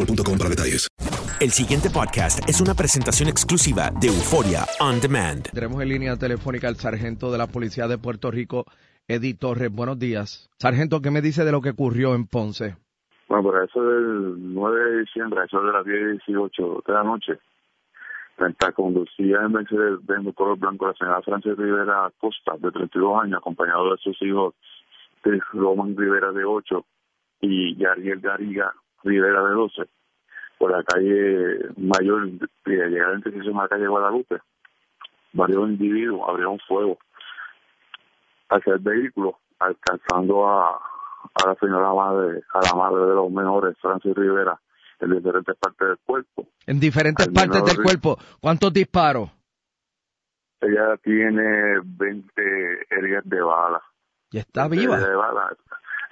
boostmobile.com para detalles. El siguiente podcast es una presentación exclusiva de Euforia On Demand. Tenemos en línea telefónica al sargento de la Policía de Puerto Rico, Eddie Torres. Buenos días. Sargento, ¿qué me dice de lo que ocurrió en Ponce? Bueno, por eso del 9 de diciembre, a eso de las 10 y 18 de la noche, mientras conducía en Mercedes Benz color blanco la señora Frances Rivera Costa, de 32 años, acompañado de sus hijos de Roman Rivera, de 8, y Yariel Gariga Rivera, de 12, por la calle Mayor, y al llegar a la intersección a la calle Guadalupe, varios individuos abrieron fuego hacia el vehículo, alcanzando a, a la señora madre, a la madre de los menores, Francis Rivera, en diferentes partes del cuerpo. En diferentes Al partes del cuerpo. ¿Cuántos disparos? Ella tiene 20 heridas de bala. Y está 20 viva. heridas de bala.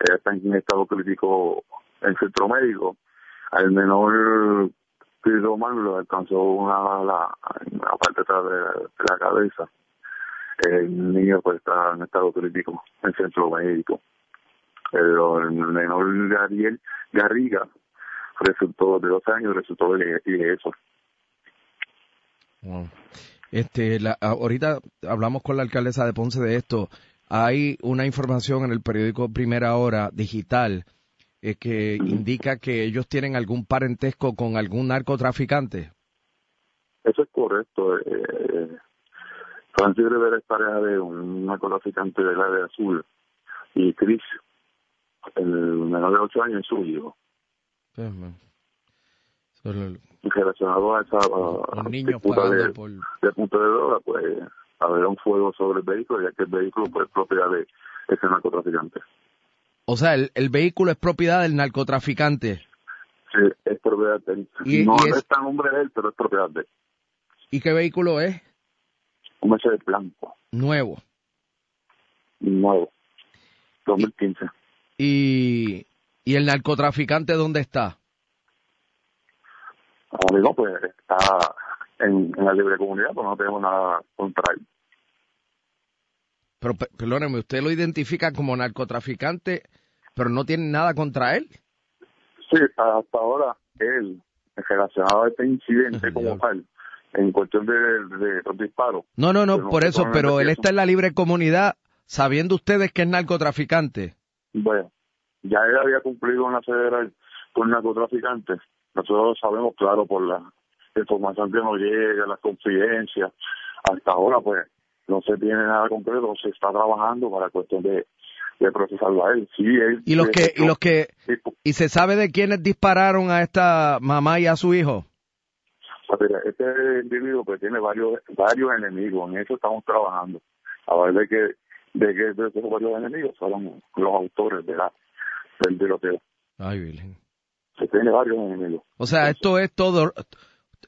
Ella está en estado crítico en centro médico. Al menor Chris Román lo alcanzó una en la parte atrás de, la cabeza. El niño pues está en estado crítico en centro médico. El menor Gabriel Garriga resultó de dos años, resultó de, de eso. Este, la- ahorita hablamos con la alcaldesa de Ponce de esto. Hay una información en el periódico Primera Hora digital eh, que indica que ellos tienen algún parentesco con algún narcotraficante. Eso es correcto. Eh, Francis Rivera es pareja de un narcotraficante del área azul y Chris, el menor de 8 años, es su hijo. Pues, solo- Y relacionado a esa a- Los niños de, por... de punto de droga, pues habrá un fuego sobre el vehículo, ya que el vehículo pues, es propiedad de ese narcotraficante. O sea, el, el vehículo es propiedad del narcotraficante. Sí, es propiedad de él. Y- no y es- está en nombre de él, pero es propiedad de él. ¿Y qué vehículo es? Un Mercedes blanco, Nuevo. nuevo, 2015. ¿Y, y el narcotraficante dónde está? Como digo, pues está en, en la libre comunidad, pues no tenemos nada contra él. Pero pe- perdóneme, usted lo identifica como narcotraficante, pero no tiene nada contra él. Sí, hasta ahora él, relacionado a este incidente como tal, en cuestión de, de los disparos. No, no, no, por eso, pero él está en la libre comunidad sabiendo ustedes que es narcotraficante. Bueno, ya él había cumplido una federal con narcotraficantes. Nosotros sabemos, claro, por la información que nos llega, las confidencias. Hasta ahora, pues, no se tiene nada concreto, se está trabajando para cuestión de, de procesarlo a él. Sí, él ¿Y los que, y los que, Sí, y se sabe de quiénes dispararon a esta mamá y a su hijo? pues, mira, este individuo pues tiene varios varios enemigos, en eso estamos trabajando. A ver de que de que de esos varios enemigos fueron los autores de la, del tiroteo. Ay, Virgen. Se tiene varios enemigos. O sea, esto es todo,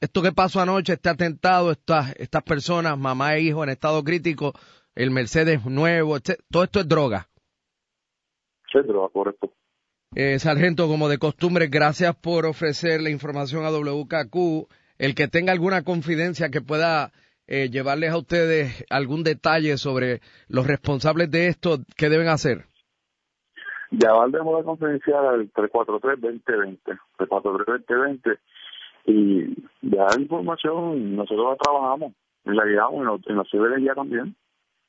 esto que pasó anoche, este atentado, estas, estas personas, mamá e hijo en estado crítico, el Mercedes nuevo, este- todo esto es droga. Droga, correcto. Eh, sargento, como de costumbre, gracias por ofrecer la información a WKQ. El que tenga alguna confidencia que pueda eh, llevarles a ustedes algún detalle sobre los responsables de esto, ¿qué deben hacer? Llamar de modo confidencial al 343-2020, 343-2020 y dejar información, nosotros la trabajamos la guiamos y nos, y nos sirve de guía también